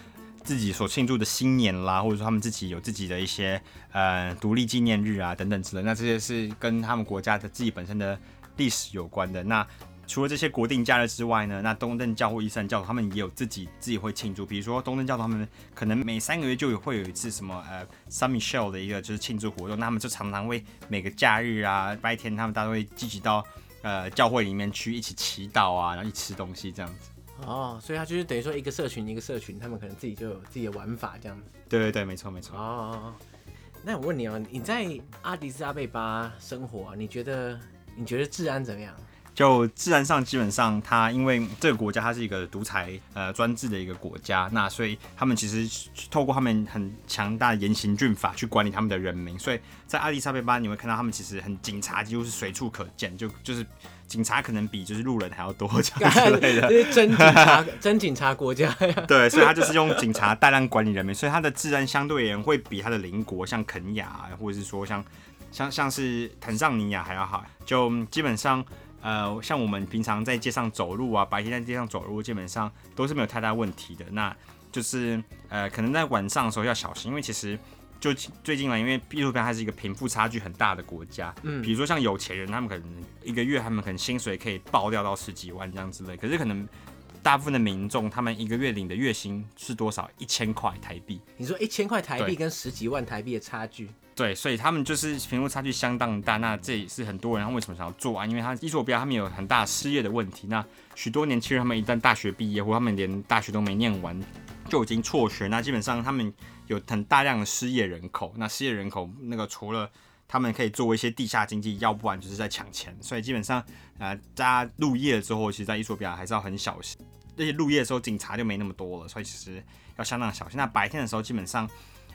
自己所庆祝的新年啦，或者说他们自己有自己的一些呃独立纪念日啊等等之类。那这些是跟他们国家的自己本身的。历史有关的。那除了这些国定假日之外呢，那东正教或伊斯兰教他们也有自己自己会庆祝，比如说东正教他们可能每三个月就有会有一次什么呃 Summit Shell 的一个就是庆祝活动，那他们就常常会每个假日啊白天他们大家都会聚集到呃教会里面去一起祈祷啊，然后一起吃东西这样子。哦，所以他就是等于说一个社群一个社群，他们可能自己就有自己的玩法这样子。对对对，没错没错。哦，那我问你哦，你在阿迪斯阿贝巴生活啊，你觉得？你觉得治安怎么样？就治安上，基本上它因为这个国家它是一个独裁呃专制的一个国家，那所以他们其实透过他们很强大的严刑峻法去管理他们的人民，所以在阿迪萨贝巴你会看到他们其实很警察几乎是随处可见，就 就是警察可能比就是路人还要多这样之类的，这是真警察真警察国家呀。对，所以他就是用警察大量管理人民，所以他的治安相对而言会比他的邻国像肯亚或者是说像。像像是坦桑尼亚还要好，就基本上，呃，像我们平常在街上走路啊，白天在街上走路，基本上都是没有太大问题的。那就是，呃，可能在晚上的时候要小心，因为其实就最近来，因为秘鲁边还是一个贫富差距很大的国家，嗯，比如说像有钱人，他们可能一个月他们可能薪水可以爆掉到十几万这样之类，可是可能大部分的民众他们一个月领的月薪是多少？一千块台币。你说一千块台币跟十几万台币的差距？对，所以他们就是贫富差距相当大，那这也是很多人他为什么想要做啊？因为他伊索比亚他们有很大失业的问题，那许多年轻人他们一旦大学毕业，或他们连大学都没念完就已经辍学，那基本上他们有很大量的失业人口，那失业人口那个除了他们可以做一些地下经济，要不然就是在抢钱，所以基本上呃，大家入夜之后，其实在伊索比亚还是要很小心，而且入夜的时候警察就没那么多了，所以其实要相当小心。那白天的时候，基本上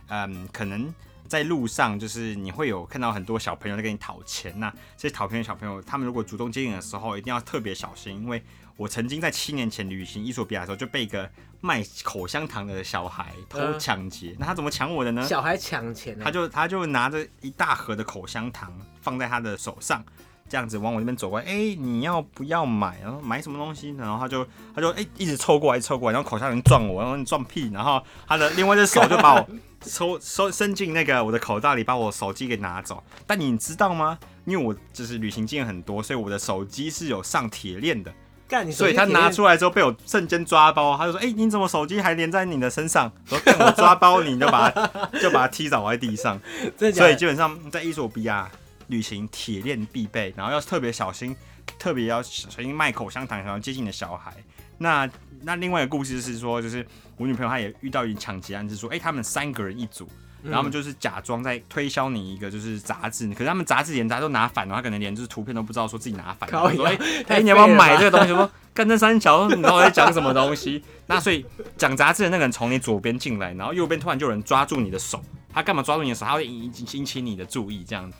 嗯可能。在路上，就是你会有看到很多小朋友在跟你讨钱。那这些讨钱的小朋友，他们如果主动接近的时候，一定要特别小心。因为我曾经在七年前旅行伊索比亚的时候，就被一个卖口香糖的小孩偷抢劫。呃、那他怎么抢我的呢？小孩抢钱、啊，他就他就拿着一大盒的口香糖放在他的手上。这样子往我这边走过来，哎、欸，你要不要买？然后买什么东西？然后他就他就哎、欸、一直凑过来凑过来，然后口香糖撞我，然后你撞屁，然后他的另外一只手就把我抽 收伸进那个我的口袋里，把我手机给拿走。但你知道吗？因为我就是旅行经验很多，所以我的手机是有上铁链的。干你，所以他拿出来之后被我瞬间抓包，他就说：“哎、欸，你怎么手机还连在你的身上？”我说：“干我抓包你，你就把它就把它踢倒在地上。”所以基本上在伊索比亚。旅行铁链必备，然后要特别小心，特别要小心卖口香糖然后接近你的小孩。那那另外一个故事是说，就是我女朋友她也遇到一抢劫案，就是说，哎、欸，他们三个人一组。然后他们就是假装在推销你一个就是杂志，可是他们杂志连杂志都拿反了，他可能连就是图片都不知道，说自己拿反了。说哎哎，你要不要买这个东西？说干这三小，你知道我在讲什么东西？那所以讲杂志的那个人从你左边进来，然后右边突然就有人抓住你的手，他干嘛抓住你的手？他会引引引起你的注意，这样。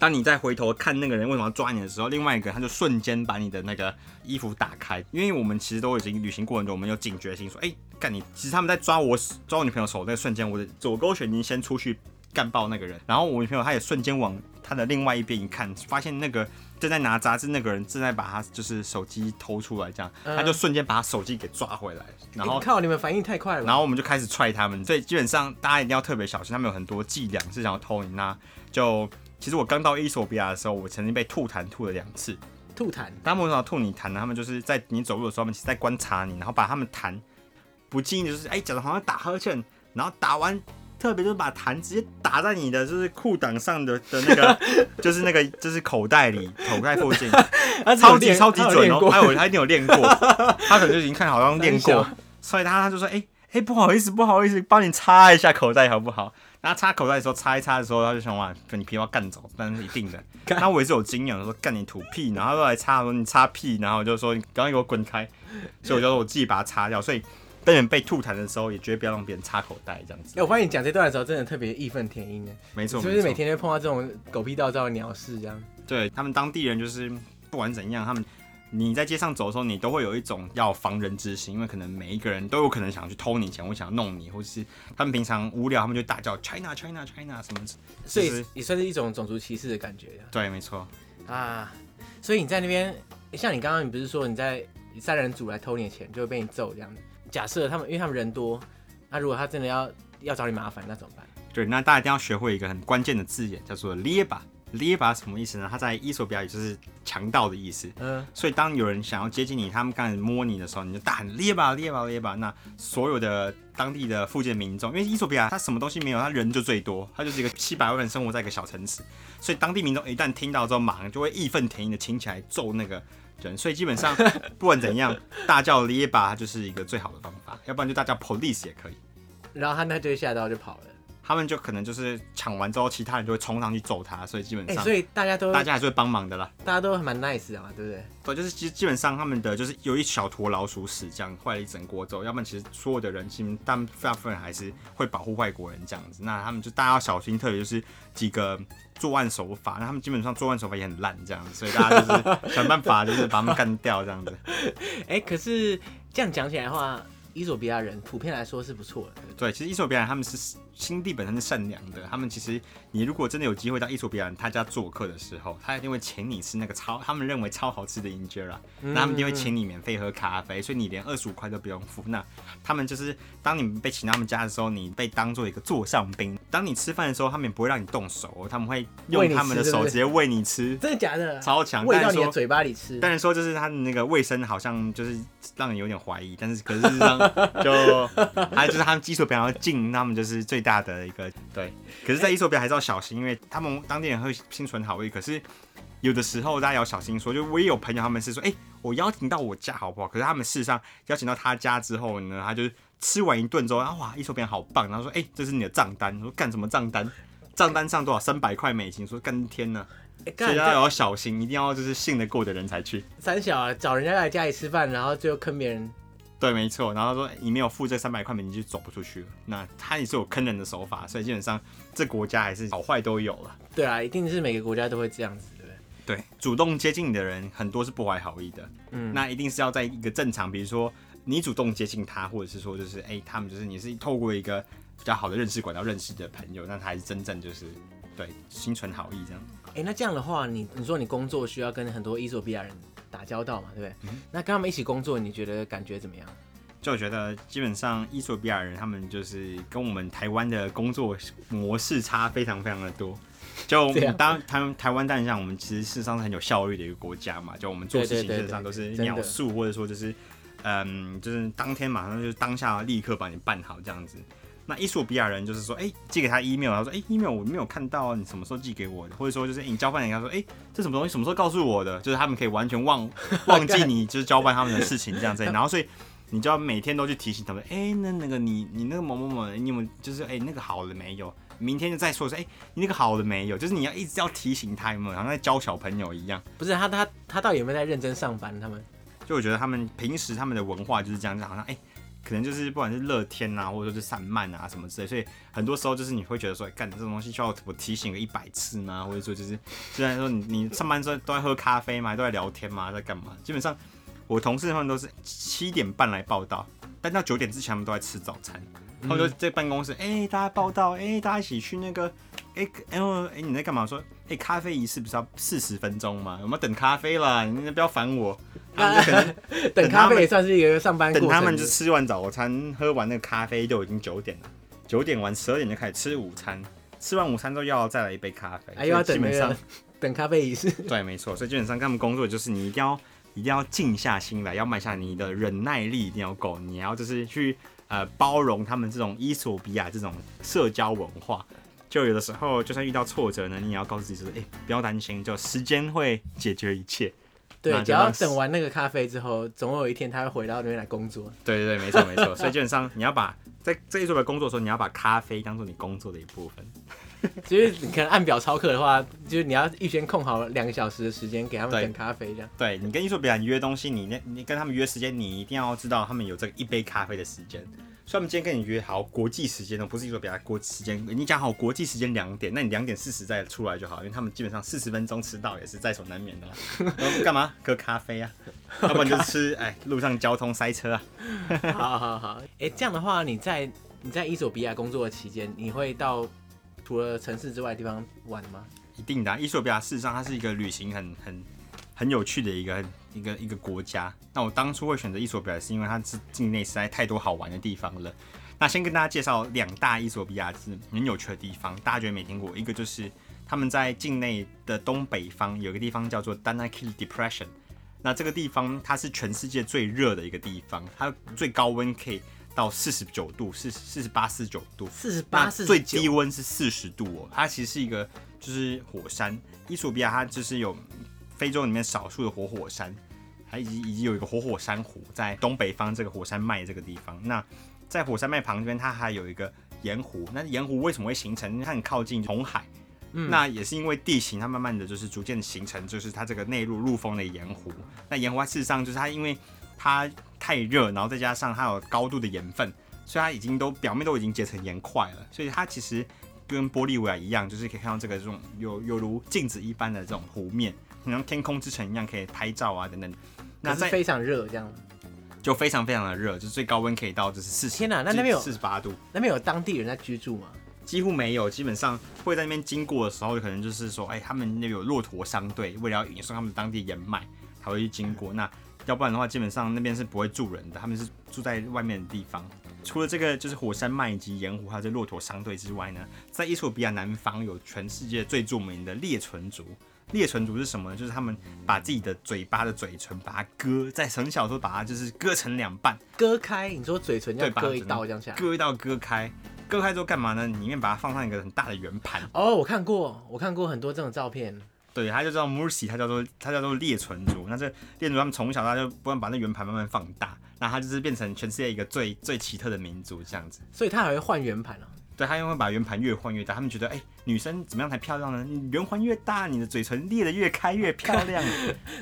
当你再回头看那个人为什么要抓你的时候，另外一个他就瞬间把你的那个衣服打开，因为我们其实都已经旅行过程中，我们有警觉性，说，哎，干你！其实他们在抓我抓我女朋友手那个瞬间，我的左勾拳已经先出去干爆那个人，然后我女朋友她也瞬间往她的另外一边一看，发现那个正在拿杂志那个人正在把他就是手机偷出来，这样，他就瞬间把他手机给抓回来，然后靠，你们反应太快了，然后我们就开始踹他们，所以基本上大家一定要特别小心，他们有很多伎俩是想要偷你，那就。其实我刚到伊索比亚的时候，我曾经被吐痰吐了两次。吐痰？他们为什吐你痰呢？他们就是在你走路的时候，他们其实在观察你，然后把他们痰不经意就是哎，假装好像打呵欠，然后打完，特别就是把痰直接打在你的就是裤裆上的的那个，就是那个就是口袋里口袋附近，超级超级准哦。还有他一定有练过，他可能就已经看好像练过，所以他他就说哎哎不好意思不好意思，帮你擦一下口袋好不好？然后插口袋的时候，擦一擦的时候，他就想哇，把你皮包干走，但是一定的。那我也是有经验，说干你土屁，然后又来擦，说你擦屁，然后我就说你赶快给我滚开。所以我就说我自己把它擦掉。所以当人被吐痰的时候，也绝对不要让别人插口袋这样子。哎，我发现你讲这段的时候，真的特别义愤填膺的。没错，就是每天都碰到这种狗屁倒灶的鸟事这样。对他们当地人，就是不管怎样，他们。你在街上走的时候，你都会有一种要防人之心，因为可能每一个人都有可能想去偷你钱，或想要弄你，或是他们平常无聊，他们就大叫 China China China 什么，所以也算是一种种族歧视的感觉。对，没错。啊，所以你在那边，像你刚刚你不是说你在三人组来偷你的钱，就会被你揍这样子？假设他们，因为他们人多，那如果他真的要要找你麻烦，那怎么办？对，那大家一定要学会一个很关键的字眼，叫做咧吧。咧吧什么意思呢？他在伊索比亚也就是强盗的意思。嗯，所以当有人想要接近你，他们刚始摸你的时候，你就大喊咧吧咧吧咧吧。那所有的当地的附近民众，因为伊索比亚它什么东西没有，它人就最多，它就是一个七百万人生活在一个小城市，所以当地民众一旦听到之后，马上就会义愤填膺的挺起来揍那个人。所以基本上不管怎样，大叫咧吧就是一个最好的方法，要不然就大叫 police 也可以。然后他那就吓到就跑了。他们就可能就是抢完之后，其他人就会冲上去揍他，所以基本上，所以大家都大家还是会帮忙的啦。大家都蛮 nice 的嘛，对不对？对，就是基基本上他们的就是有一小坨老鼠屎这样坏了一整锅粥，要不然其实所有的人，其实大部分人还是会保护外国人这样子。那他们就大家要小心，特别就是几个作案手法，那他们基本上作案手法也很烂这样子，所以大家就是想办法就是把他们干掉这样子。哎、欸，可是这样讲起来的话。伊索比亚人普遍来说是不错的。对，其实伊索比亚人他们是心地本身是善良的。他们其实，你如果真的有机会到衣索比亚人他家做客的时候，他一定会请你吃那个超他们认为超好吃的 injera，那他们一定会请你免费喝咖啡，所以你连二十五块都不用付。那他们就是当你被请到他们家的时候，你被当做一个座上宾。当你吃饭的时候，他们也不会让你动手，他们会用他们的手直接喂你吃。真的假的？超强，喂到你的嘴巴里吃。但是说就是他的那个卫生好像就是让人有点怀疑，但是可是让。就还有就是他们基础比较近，他们就是最大的一个对。可是，在衣索比亚还是要小心，因为他们当地人会心存好意。可是有的时候大家要小心说，就我也有朋友，他们是说，哎、欸，我邀请到我家好不好？可是他们事实上邀请到他家之后呢，他就吃完一顿之后，啊哇，衣索比亚好棒，然后说，哎、欸，这是你的账单。说干什么账单？账单上多少？三百块美金。说干天呐。欸、所以大家要小心，一定要就是信得过的人才去。三小啊，找人家来家里吃饭，然后最后坑别人。对，没错。然后说你没有付这三百块美金，就走不出去了。那他也是有坑人的手法，所以基本上这国家还是好坏都有了。对啊，一定是每个国家都会这样子，对不对？对，主动接近你的人很多是不怀好意的。嗯，那一定是要在一个正常，比如说你主动接近他，或者是说就是哎，他们就是你是透过一个比较好的认识管道认识的朋友，那他还是真正就是对心存好意这样。哎，那这样的话，你你说你工作需要跟很多伊索比亚人打交道嘛，对不对？嗯、那跟他们一起工作，你觉得感觉怎么样？就我觉得基本上伊索比亚人他们就是跟我们台湾的工作模式差非常非常的多。就当台湾台湾，但像我们其实事实上是很有效率的一个国家嘛，就我们做事情事实上都是秒速，或者说就是嗯，就是当天马上就是当下立刻把你办好这样子。那伊索比亚人就是说，哎、欸，寄给他 email，他说，哎、欸，email 我没有看到，你什么时候寄给我的？或者说就是、欸、你交换人家说，哎、欸，这什么东西什么时候告诉我的？就是他们可以完全忘忘记你就是交办他们的事情这样子，然后所以你就要每天都去提醒他们，哎、欸，那那个你你那个某某某，你有就是哎、欸、那个好了没有？明天就再说说，哎、欸，你那个好了没有？就是你要一直要提醒他有没有，好像在教小朋友一样。不是他他他到底有没有在认真上班？他们就我觉得他们平时他们的文化就是这样子，好像哎。欸可能就是不管是乐天啊，或者说是散漫啊什么之类，所以很多时候就是你会觉得说，干、欸、这种东西需要我提醒个一百次吗？或者说就是虽然说你你上班时候都在喝咖啡嘛，都在聊天嘛，在干嘛？基本上我同事他们都是七点半来报道，但到九点之前他们都在吃早餐。他们就在办公室，哎、欸，大家报道，哎、欸，大家一起去那个，哎、欸，哎、欸，哎、欸，你在干嘛？说，哎、欸，咖啡仪式不是要四十分钟吗？我们等咖啡啦，你不要烦我。他们可能 等咖啡也算是一个上班。等他们就吃完早餐，喝完那个咖啡，就已经九点了。九点完，十二点就开始吃午餐。吃完午餐之后，要再来一杯咖啡。还要等那个 等咖啡仪式。对，没错。所以基本上，他们工作就是你一定要一定要静下心来，要迈下你的忍耐力一定要够，你要就是去呃包容他们这种伊索比亚这种社交文化。就有的时候，就算遇到挫折呢，你也要告诉自己说，哎、欸，不要担心，就时间会解决一切。对，只要等完那个咖啡之后，总有一天他会回到那边来工作。对对对，没错没错。所以基本上你要把在这一周的工作的时候，你要把咖啡当做你工作的一部分。其 实你可能按表操课的话，就是你要预先空好两个小时的时间给他们等咖啡这样。对，对你跟艺术比亚约东西，你那你跟他们约时间，你一定要知道他们有这个一杯咖啡的时间。所以我们今天跟你约好国际时间呢，不是说比较国际时间，你讲好国际时间两点，那你两点四十再出来就好，因为他们基本上四十分钟迟到也是在所难免的。然后干嘛？喝咖啡啊，要不然就吃哎路上交通塞车啊。好好好，哎、欸，这样的话你在你在伊索比亚工作的期间，你会到除了城市之外的地方玩吗？一定的、啊，伊索比亚事实上它是一个旅行很很很有趣的一个。一个一个国家，那我当初会选择伊索比亚，是因为它是境内实在太多好玩的地方了。那先跟大家介绍两大伊索比亚是很有趣的地方，大家觉得没听过？一个就是他们在境内的东北方有一个地方叫做 Danakil Depression，那这个地方它是全世界最热的一个地方，它最高温可以到四十九度，四四十八、四十九度，四十八、四，最低温是四十度哦。它其实是一个就是火山，伊索比亚它就是有。非洲里面少数的活火山，还以及以及有一个活火山湖在东北方这个火山脉这个地方。那在火山脉旁边，它还有一个盐湖。那盐湖为什么会形成？因为它很靠近红海。嗯，那也是因为地形，它慢慢的就是逐渐形成，就是它这个内陆陆风的盐湖。那盐湖它事实上就是它，因为它太热，然后再加上它有高度的盐分，所以它已经都表面都已经结成盐块了。所以它其实跟玻利维亚一样，就是可以看到这个这种有有如镜子一般的这种湖面。像天空之城一样可以拍照啊等等，那是非常热这样，就非常非常的热，就是最高温可以到就是四十。天哪，那那边有四十八度，那边有当地人在居住吗？几乎没有，基本上会在那边经过的时候，可能就是说，哎、欸，他们那边有骆驼商队，为了要引送他们当地盐麦，才会去经过。那要不然的话，基本上那边是不会住人的，他们是住在外面的地方。除了这个就是火山脉以及盐湖还有这骆驼商队之外呢，在伊索比亚南方有全世界最著名的列唇族。裂唇族是什么呢？就是他们把自己的嘴巴的嘴唇把它割，在很小的时候把它就是割成两半，割开。你说嘴唇要割一刀这样下来，割一刀割开，割开之后干嘛呢？里面把它放上一个很大的圆盘。哦，我看过，我看过很多这种照片。对，他就叫 Mursi，它叫做它叫做裂唇族。那这裂唇族他们从小他就不断把那圆盘慢慢放大，那它就是变成全世界一个最最奇特的民族这样子。所以他还会换圆盘啊。对，他因为把圆盘越换越大，他们觉得，哎、欸，女生怎么样才漂亮呢？圆环越大，你的嘴唇裂的越开越 漂亮。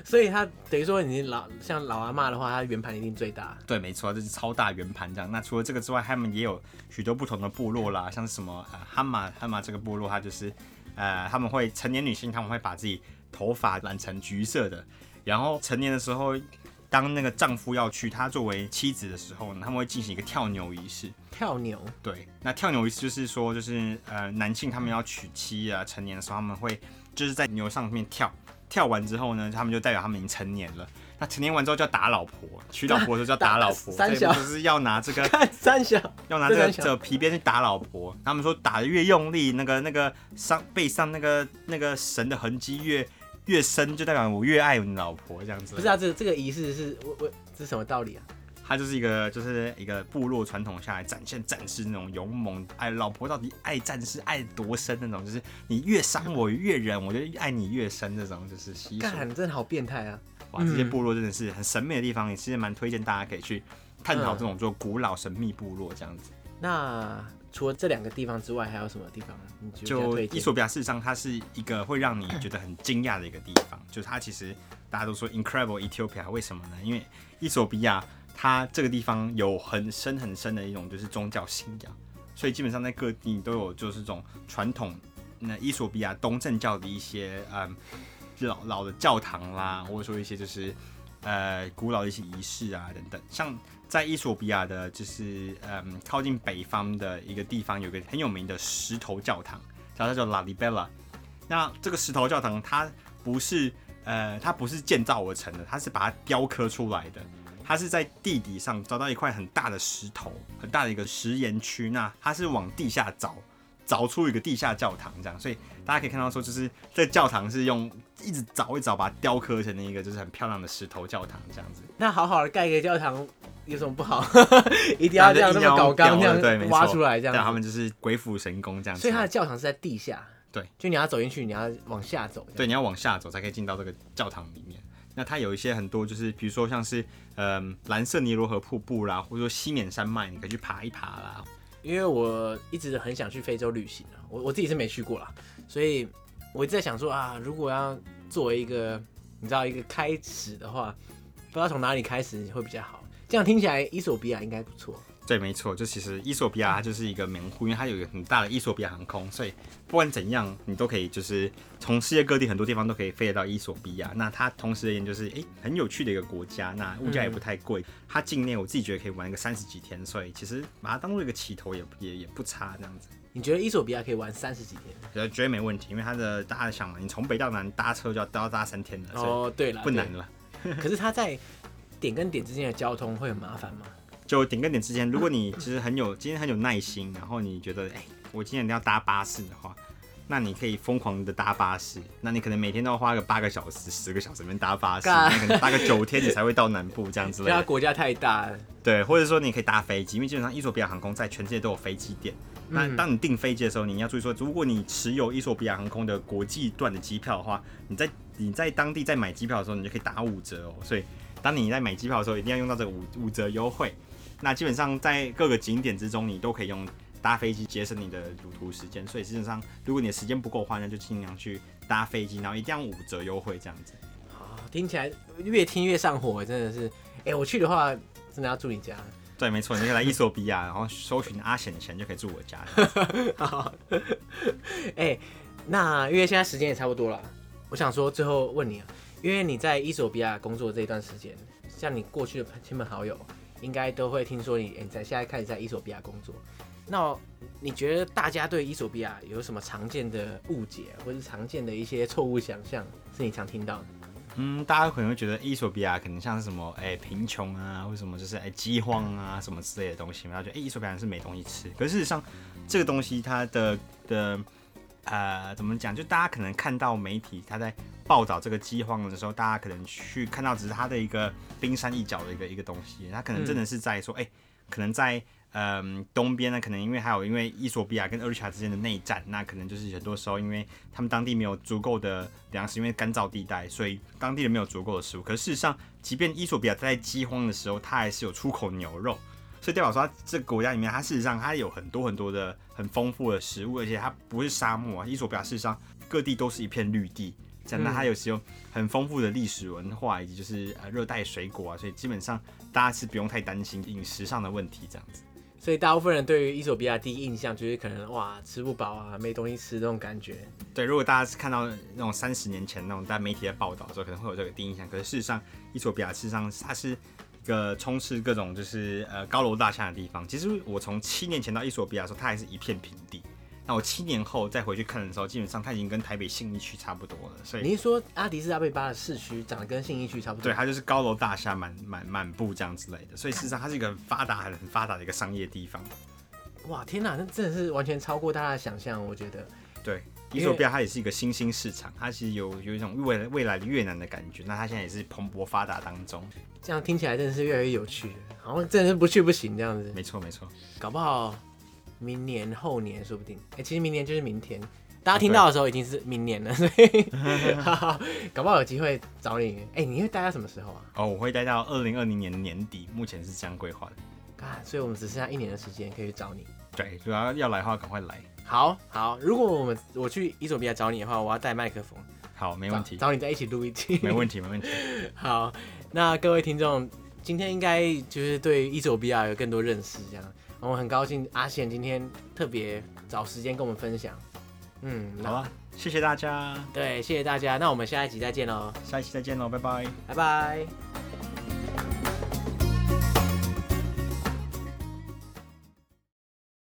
所以他等于说，你老像老阿妈的话，她圆盘一定最大。对，没错，这是超大圆盘这样。那除了这个之外，他们也有许多不同的部落啦，像是什么呃哈马哈马这个部落，它就是呃他们会成年女性，他们会把自己头发染成橘色的，然后成年的时候。当那个丈夫要娶她作为妻子的时候呢，他们会进行一个跳牛仪式。跳牛？对，那跳牛仪式就是说，就是呃，男性他们要娶妻啊，成年的时候他们会就是在牛上面跳，跳完之后呢，他们就代表他们已经成年了。那成年完之后就要打老婆，娶老婆的时候就要打老婆，三小就是要拿这个 三小，要拿这个这皮鞭去打老婆。他们说打的越用力，那个那个上背上那个那个神的痕迹越。越深就代表我越爱你老婆这样子。不是啊，这个这个仪式是我我这是什么道理啊？它就是一个就是一个部落传统下来展现战士那种勇猛，哎老婆到底爱战士爱多深那种，就是你越伤我越忍，我就爱你越深这种，就是习俗。干，真的好变态啊！哇，这些部落真的是很神秘的地方，也其实蛮推荐大家可以去探讨这种做古老神秘部落这样子。嗯、那除了这两个地方之外，还有什么地方？你就伊索比亚，事实上它是一个会让你觉得很惊讶的一个地方，就是它其实大家都说 Incredible Ethiopia，为什么呢？因为伊索比亚。它这个地方有很深很深的一种就是宗教信仰，所以基本上在各地都有就是这种传统那伊索比亚东正教的一些嗯老老的教堂啦，或者说一些就是呃古老的一些仪式啊等等。像在伊索比亚的就是嗯靠近北方的一个地方，有个很有名的石头教堂，叫它叫拉里贝拉。那这个石头教堂它不是呃它不是建造而成的，它是把它雕刻出来的。它是在地底上找到一块很大的石头，很大的一个石岩区。那它是往地下凿，凿出一个地下教堂，这样。所以大家可以看到说，就是这教堂是用一直凿一凿把它雕刻成一个就是很漂亮的石头教堂这样子。那好好的盖一个教堂有什么不好？一定要这样这么搞刚这样对，挖出来这样。对，他们就是鬼斧神工这样。所以他的教堂是在地下。对，就你要走进去，你要往下走。对，你要往下走才可以进到这个教堂里面。那它有一些很多，就是比如说像是，嗯，蓝色尼罗河瀑布啦，或者说西缅山脉，你可以去爬一爬啦。因为我一直很想去非洲旅行啊，我我自己是没去过啦，所以我一直在想说啊，如果要作为一个你知道一个开始的话，不知道从哪里开始会比较好。这样听起来，伊索比亚应该不错。对，没错，就其实伊索比亚它就是一个门户，因为它有一个很大的伊索比亚航空，所以不管怎样，你都可以就是从世界各地很多地方都可以飞得到伊索比亚。那它同时而言就是诶很有趣的一个国家，那物价也不太贵。它境内我自己觉得可以玩一个三十几天，所以其实把它当做一个起头也也也不差这样子。你觉得伊索比亚可以玩三十几天？觉得没问题，因为它的大家想嘛，你从北到南搭车就要搭三天了。哦，对了，不难了。可是它在点跟点之间的交通会很麻烦吗？就点跟点之间，如果你其实很有 今天很有耐心，然后你觉得哎、欸，我今天一定要搭巴士的话，那你可以疯狂的搭巴士。那你可能每天都要花个八个小时、十个小时里面搭巴士，那可能搭个九天你才会到南部这样子。因为它国家太大了。对，或者说你可以搭飞机，因为基本上伊索比亚航空在全世界都有飞机点。那当你订飞机的时候，你要注意说，如果你持有伊索比亚航空的国际段的机票的话，你在你在当地在买机票的时候，你就可以打五折哦。所以当你在买机票的时候，一定要用到这个五五折优惠。那基本上在各个景点之中，你都可以用搭飞机节省你的旅途时间。所以基本上，如果你的时间不够的话，那就尽量去搭飞机，然后一定要五折优惠这样子。哦，听起来越听越上火，真的是。哎、欸，我去的话，真的要住你家。对，没错，你可以来伊索比亚，然后搜寻阿显的钱就可以住我家。好。哎、欸，那因为现在时间也差不多了，我想说最后问你啊，因为你在伊索比亚工作这一段时间，像你过去的亲朋好友。应该都会听说你，你在现在开始在伊索比亚工作。那你觉得大家对伊索比亚有什么常见的误解，或是常见的一些错误想象，是你常听到的？嗯，大家可能会觉得伊索比亚可能像是什么，哎，贫穷啊，或什么就是哎饥荒啊，什么之类的东西，然后觉得哎，伊索比亚是没东西吃。可是事实上，这个东西它的的。呃，怎么讲？就大家可能看到媒体他在报道这个饥荒的时候，大家可能去看到只是它的一个冰山一角的一个一个东西，它可能真的是在说，哎、嗯欸，可能在嗯、呃、东边呢，可能因为还有因为伊索比亚跟厄立查之间的内战，那可能就是很多时候因为他们当地没有足够的粮食，因为干燥地带，所以当地人没有足够的食物。可是事实上，即便伊索比亚在饥荒的时候，它还是有出口牛肉。所以代表说，它这个国家里面，它事实上它有很多很多的很丰富的食物，而且它不是沙漠啊。伊索比亚事实上各地都是一片绿地，这样，那它有时候很丰富的历史文化，以及就是呃热带水果啊，所以基本上大家是不用太担心饮食上的问题这样子。所以大部分人对于伊索比亚第一印象就是可能哇吃不饱啊，没东西吃这种感觉。对，如果大家是看到那种三十年前那种在媒体的报道的时候，可能会有这个第一印象。可是事实上，伊索比亚事实上它是。一个充斥各种就是呃高楼大厦的地方。其实我从七年前到伊索比亚的时候，它还是一片平地。那我七年后再回去看的时候，基本上它已经跟台北信义区差不多了。所以你是说阿迪斯阿贝巴的市区长得跟信义区差不多？对，它就是高楼大厦满满满布这样之类的。所以事实上它是一个很发达很发达的一个商业地方。哇，天哪，那真的是完全超过大家的想象，我觉得。对，伊索比亚它也是一个新兴市场，它其实有有一种未来未来的越南的感觉。那它现在也是蓬勃发达当中。这样听起来真的是越来越有趣，好像真的是不去不行这样子。没错没错，搞不好明年后年说不定。哎、欸，其实明年就是明天，大家听到的时候已经是明年了，所以 搞不好有机会找你。哎、欸，你会待到什么时候啊？哦，我会待到二零二零年年底，目前是这样规划的。啊，所以我们只剩下一年的时间可以去找你。对，主要要来的话，赶快来。好好，如果我们我去伊索比亚找你的话，我要带麦克风。好，没问题。找，找你在一起录一期。没问题，没问题。好，那各位听众，今天应该就是对伊索比亚有更多认识，这样。我们很高兴阿贤今天特别找时间跟我们分享。嗯，好啊，谢谢大家。对，谢谢大家。那我们下一集再见喽。下一期再见喽，拜拜，拜拜。